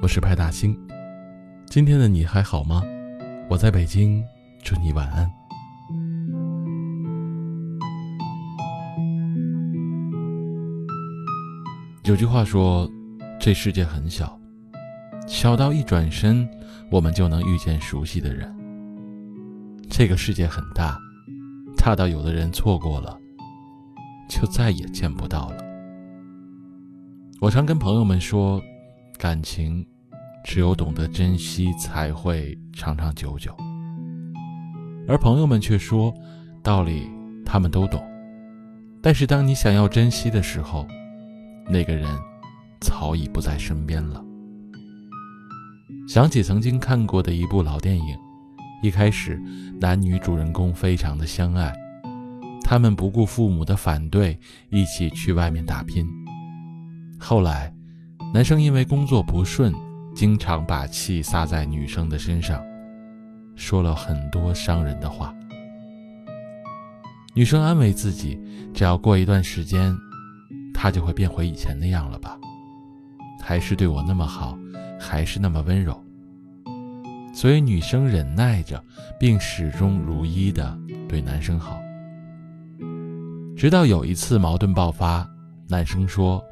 我是派大星。今天的你还好吗？我在北京，祝你晚安。有句话说，这世界很小，小到一转身，我们就能遇见熟悉的人。这个世界很大，大到有的人错过了，就再也见不到了。我常跟朋友们说，感情。只有懂得珍惜，才会长长久久。而朋友们却说，道理他们都懂，但是当你想要珍惜的时候，那个人早已不在身边了。想起曾经看过的一部老电影，一开始男女主人公非常的相爱，他们不顾父母的反对，一起去外面打拼。后来，男生因为工作不顺。经常把气撒在女生的身上，说了很多伤人的话。女生安慰自己，只要过一段时间，他就会变回以前那样了吧？还是对我那么好，还是那么温柔。所以女生忍耐着，并始终如一的对男生好。直到有一次矛盾爆发，男生说：“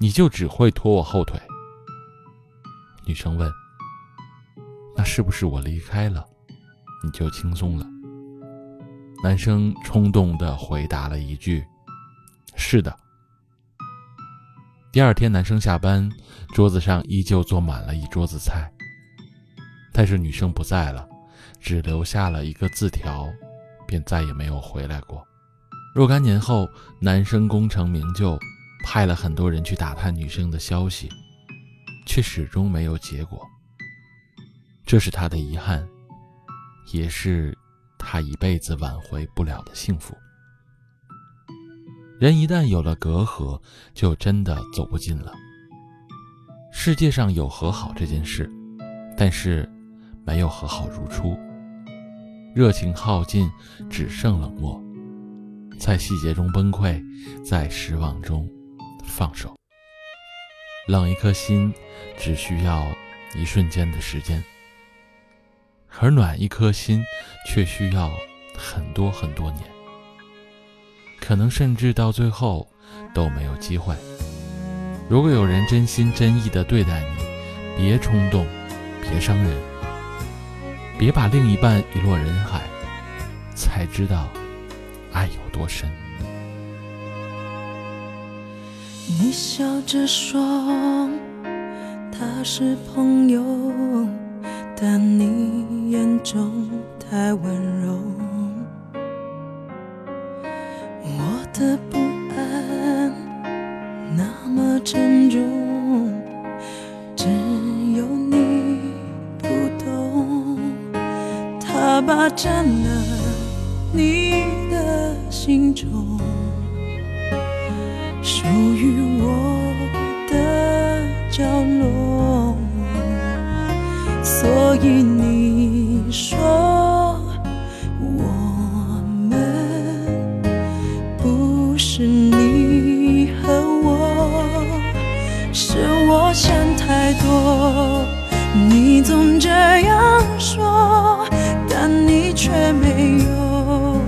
你就只会拖我后腿。”女生问：“那是不是我离开了，你就轻松了？”男生冲动地回答了一句：“是的。”第二天，男生下班，桌子上依旧坐满了一桌子菜，但是女生不在了，只留下了一个字条，便再也没有回来过。若干年后，男生功成名就，派了很多人去打探女生的消息。却始终没有结果，这是他的遗憾，也是他一辈子挽回不了的幸福。人一旦有了隔阂，就真的走不近了。世界上有和好这件事，但是没有和好如初。热情耗尽，只剩冷漠，在细节中崩溃，在失望中放手。冷一颗心，只需要一瞬间的时间；而暖一颗心，却需要很多很多年，可能甚至到最后都没有机会。如果有人真心真意的对待你，别冲动，别伤人，别把另一半遗落人海，才知道爱有多深。你笑着说他是朋友，但你眼中太温柔。我的不安那么沉重，只有你不懂。他霸占了你的心中。属于我的角落，所以你说我们不是你和我，是我想太多。你总这样说，但你却没有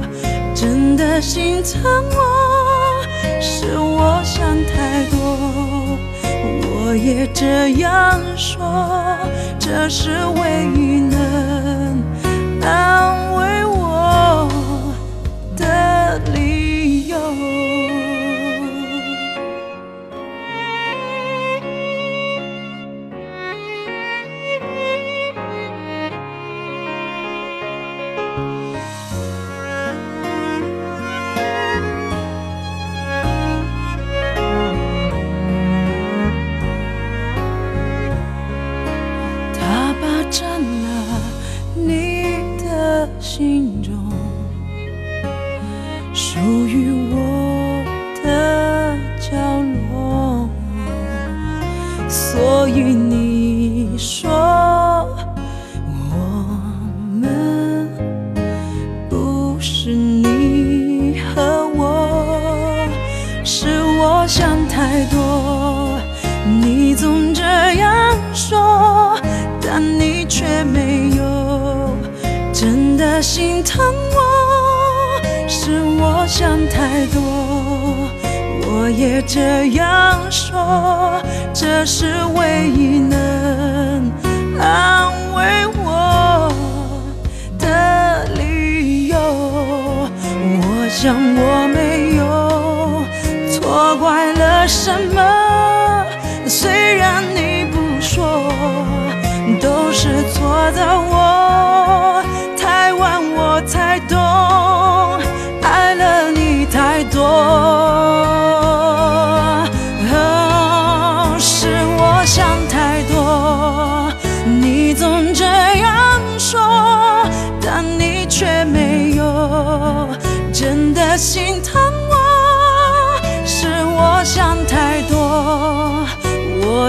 真的心疼我。是我想太多，我也这样说，这是唯一能安慰占了你的心中属于我的角落，所以你说我们不是你和我，是我想太多，你总这样说。但你却没有真的心疼我，是我想太多。我也这样说，这是唯一能安慰我的理由。我想我没有错怪了什么，是错的我，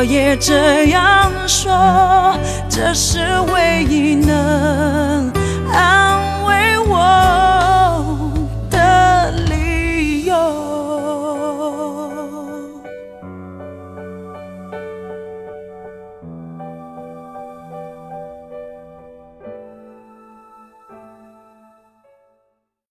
也这样说这是唯一能安